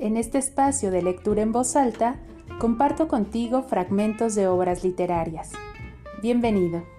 En este espacio de lectura en voz alta, comparto contigo fragmentos de obras literarias. Bienvenido.